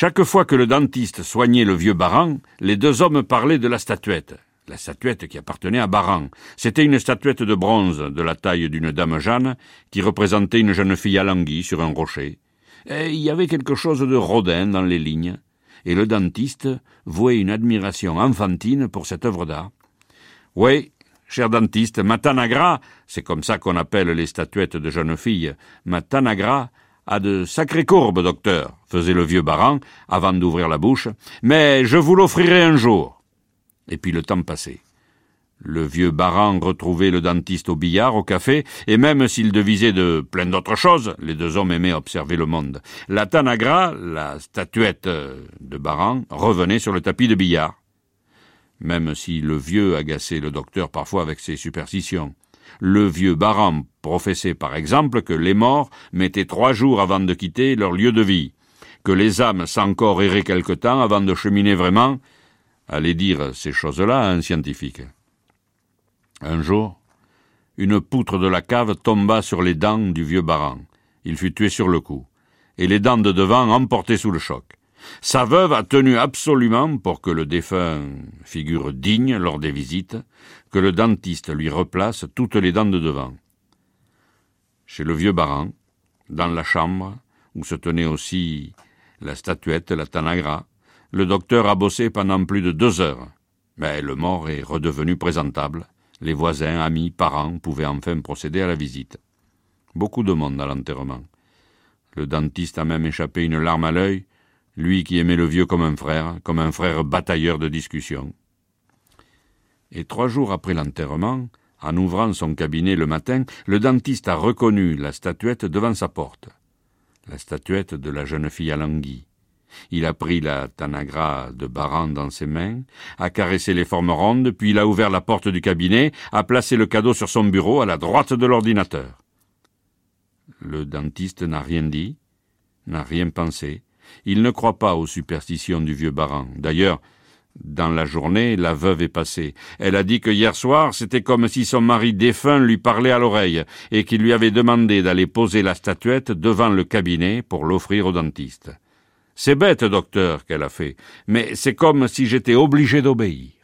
Chaque fois que le dentiste soignait le vieux Baran, les deux hommes parlaient de la statuette. La statuette qui appartenait à Baran. C'était une statuette de bronze de la taille d'une dame Jeanne qui représentait une jeune fille alanguie sur un rocher. Il y avait quelque chose de rodin dans les lignes, et le dentiste vouait une admiration enfantine pour cette œuvre d'art. Oui, cher dentiste, ma Tanagra, c'est comme ça qu'on appelle les statuettes de jeunes filles, ma Tanagra a de sacrées courbes, docteur, faisait le vieux baran avant d'ouvrir la bouche, mais je vous l'offrirai un jour. Et puis le temps passait. Le vieux baran retrouvait le dentiste au billard, au café, et même s'il devisait de plein d'autres choses, les deux hommes aimaient observer le monde. La Tanagra, la statuette de baran, revenait sur le tapis de billard. Même si le vieux agaçait le docteur parfois avec ses superstitions. Le vieux Baran professait par exemple que les morts mettaient trois jours avant de quitter leur lieu de vie, que les âmes sans corps erraient quelque temps avant de cheminer vraiment. Allez dire ces choses-là à un scientifique. Un jour, une poutre de la cave tomba sur les dents du vieux Baran. Il fut tué sur le coup, et les dents de devant emportées sous le choc. Sa veuve a tenu absolument, pour que le défunt figure digne lors des visites, que le dentiste lui replace toutes les dents de devant. Chez le vieux baran, dans la chambre, où se tenait aussi la statuette, la tanagra, le docteur a bossé pendant plus de deux heures. Mais le mort est redevenu présentable. Les voisins, amis, parents pouvaient enfin procéder à la visite. Beaucoup de monde à l'enterrement. Le dentiste a même échappé une larme à l'œil lui qui aimait le vieux comme un frère, comme un frère batailleur de discussion. Et trois jours après l'enterrement, en ouvrant son cabinet le matin, le dentiste a reconnu la statuette devant sa porte. La statuette de la jeune fille Alangui. Il a pris la tanagra de Baran dans ses mains, a caressé les formes rondes, puis il a ouvert la porte du cabinet, a placé le cadeau sur son bureau à la droite de l'ordinateur. Le dentiste n'a rien dit, n'a rien pensé, il ne croit pas aux superstitions du vieux baran. D'ailleurs, dans la journée, la veuve est passée. Elle a dit que hier soir, c'était comme si son mari défunt lui parlait à l'oreille, et qu'il lui avait demandé d'aller poser la statuette devant le cabinet pour l'offrir au dentiste. C'est bête, docteur, qu'elle a fait, mais c'est comme si j'étais obligé d'obéir.